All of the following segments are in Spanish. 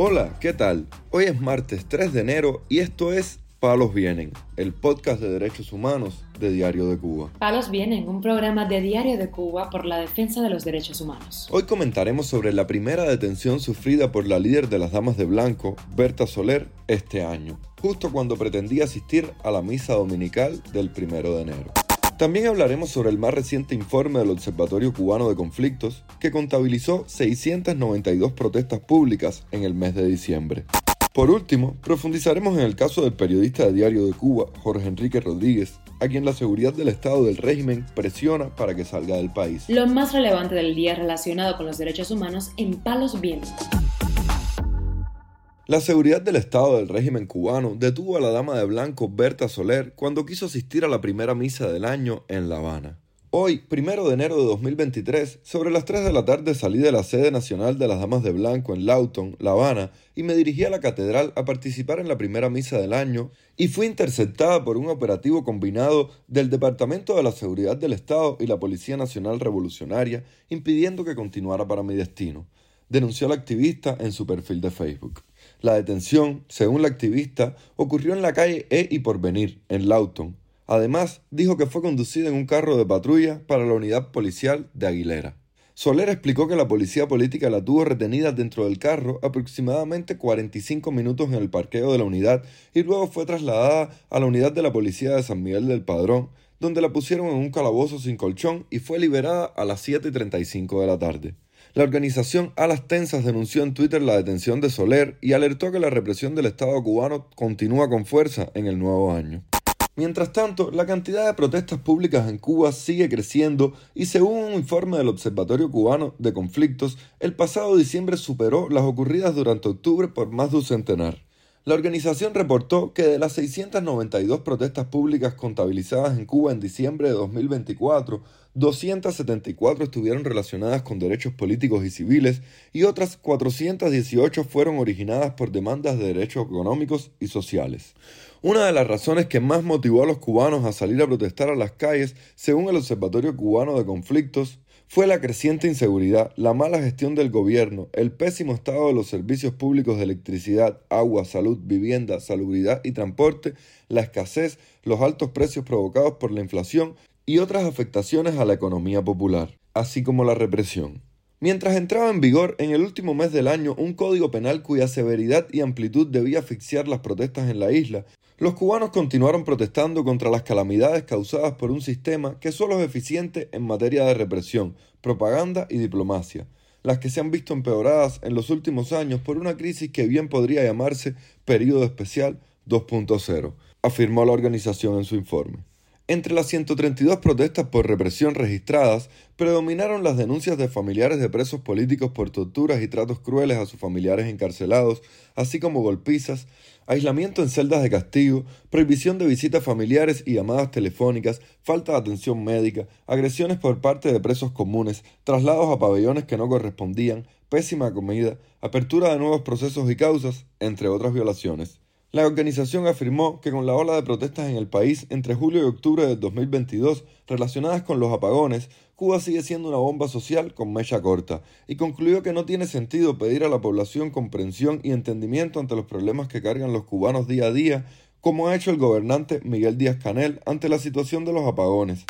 Hola, ¿qué tal? Hoy es martes 3 de enero y esto es Palos Vienen, el podcast de derechos humanos de Diario de Cuba. Palos Vienen, un programa de Diario de Cuba por la defensa de los derechos humanos. Hoy comentaremos sobre la primera detención sufrida por la líder de las Damas de Blanco, Berta Soler, este año, justo cuando pretendía asistir a la misa dominical del primero de enero. También hablaremos sobre el más reciente informe del Observatorio Cubano de Conflictos, que contabilizó 692 protestas públicas en el mes de diciembre. Por último, profundizaremos en el caso del periodista de Diario de Cuba, Jorge Enrique Rodríguez, a quien la seguridad del Estado del régimen presiona para que salga del país. Lo más relevante del día relacionado con los derechos humanos en Palos Vientos. La seguridad del Estado del régimen cubano detuvo a la dama de blanco Berta Soler cuando quiso asistir a la primera misa del año en La Habana. Hoy, primero de enero de 2023, sobre las 3 de la tarde salí de la sede nacional de las Damas de Blanco en Lawton, La Habana, y me dirigí a la catedral a participar en la primera misa del año, y fui interceptada por un operativo combinado del Departamento de la Seguridad del Estado y la Policía Nacional Revolucionaria, impidiendo que continuara para mi destino, denunció la activista en su perfil de Facebook. La detención, según la activista, ocurrió en la calle E y Porvenir, en Lawton, Además, dijo que fue conducida en un carro de patrulla para la unidad policial de Aguilera. Soler explicó que la policía política la tuvo retenida dentro del carro aproximadamente 45 minutos en el parqueo de la unidad y luego fue trasladada a la unidad de la policía de San Miguel del Padrón, donde la pusieron en un calabozo sin colchón y fue liberada a las 7.35 de la tarde. La organización Alas Tensas denunció en Twitter la detención de Soler y alertó que la represión del Estado cubano continúa con fuerza en el nuevo año. Mientras tanto, la cantidad de protestas públicas en Cuba sigue creciendo y según un informe del Observatorio Cubano de Conflictos, el pasado diciembre superó las ocurridas durante octubre por más de un centenar. La organización reportó que de las 692 protestas públicas contabilizadas en Cuba en diciembre de 2024, 274 estuvieron relacionadas con derechos políticos y civiles y otras 418 fueron originadas por demandas de derechos económicos y sociales. Una de las razones que más motivó a los cubanos a salir a protestar a las calles, según el Observatorio Cubano de Conflictos, fue la creciente inseguridad, la mala gestión del gobierno, el pésimo estado de los servicios públicos de electricidad, agua, salud, vivienda, salubridad y transporte, la escasez, los altos precios provocados por la inflación y otras afectaciones a la economía popular, así como la represión. Mientras entraba en vigor en el último mes del año un código penal cuya severidad y amplitud debía asfixiar las protestas en la isla, los cubanos continuaron protestando contra las calamidades causadas por un sistema que solo es eficiente en materia de represión, propaganda y diplomacia, las que se han visto empeoradas en los últimos años por una crisis que bien podría llamarse Período Especial 2.0, afirmó la organización en su informe. Entre las 132 protestas por represión registradas, predominaron las denuncias de familiares de presos políticos por torturas y tratos crueles a sus familiares encarcelados, así como golpizas, aislamiento en celdas de castigo, prohibición de visitas familiares y llamadas telefónicas, falta de atención médica, agresiones por parte de presos comunes, traslados a pabellones que no correspondían, pésima comida, apertura de nuevos procesos y causas, entre otras violaciones. La organización afirmó que con la ola de protestas en el país entre julio y octubre de 2022 relacionadas con los apagones, Cuba sigue siendo una bomba social con mecha corta y concluyó que no tiene sentido pedir a la población comprensión y entendimiento ante los problemas que cargan los cubanos día a día, como ha hecho el gobernante Miguel Díaz Canel ante la situación de los apagones.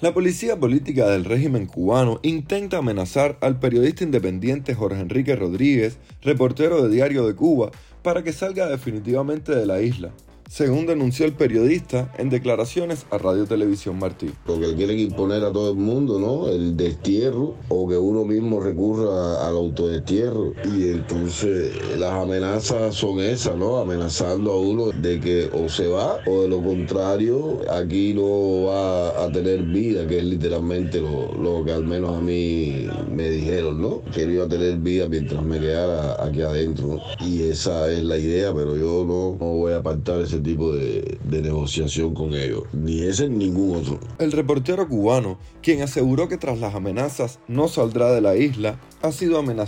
La policía política del régimen cubano intenta amenazar al periodista independiente Jorge Enrique Rodríguez, reportero de Diario de Cuba, para que salga definitivamente de la isla según denunció el periodista en declaraciones a Radio Televisión Martí. Lo que quieren imponer a todo el mundo, ¿no? El destierro o que uno mismo al autodestierro. Y entonces las amenazas son esas, ¿no? Amenazando a uno de que o se va o de lo contrario aquí no va a tener vida, que es literalmente lo, que al menos a mí me dijeron, ¿no? Que no iba a tener vida mientras me quedara aquí adentro. Y esa es la idea, pero yo no, no voy a apartar ese tipo de, negociación con ellos, ni ese ni ningún otro. El reportero cubano, quien aseguró que tras las amenazas no saldrá de la isla, ha sido amenazado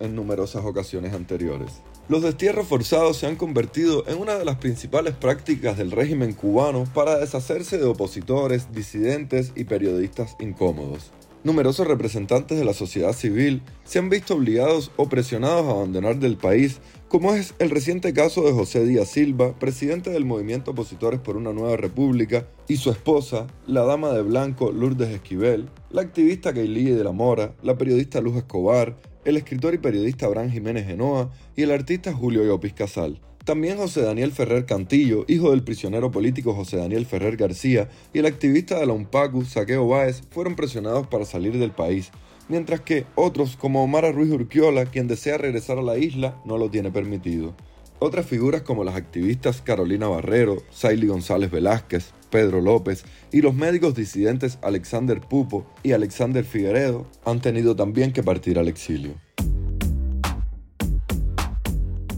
en numerosas ocasiones anteriores. Los destierros forzados se han convertido en una de las principales prácticas del régimen cubano para deshacerse de opositores, disidentes y periodistas incómodos. numerosos representantes de la sociedad civil se han visto obligados o presionados a abandonar del país, como es el reciente caso de José Díaz Silva, presidente del movimiento Opositores por una Nueva República, y su esposa, la dama de blanco Lourdes Esquivel, la activista Keili de la Mora, la periodista Luz Escobar, el escritor y periodista Abraham Jiménez Genoa y el artista Julio Llopis Casal. También José Daniel Ferrer Cantillo, hijo del prisionero político José Daniel Ferrer García, y el activista de la UNPACU, Saqueo Báez, fueron presionados para salir del país, mientras que otros, como Omar Ruiz Urquiola, quien desea regresar a la isla, no lo tiene permitido. Otras figuras como las activistas Carolina Barrero, Saily González Velázquez, Pedro López y los médicos disidentes Alexander Pupo y Alexander Figueredo han tenido también que partir al exilio.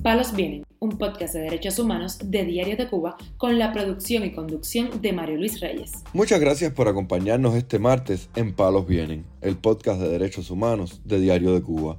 Palos Vienen, un podcast de derechos humanos de Diario de Cuba con la producción y conducción de Mario Luis Reyes. Muchas gracias por acompañarnos este martes en Palos Vienen, el podcast de derechos humanos de Diario de Cuba.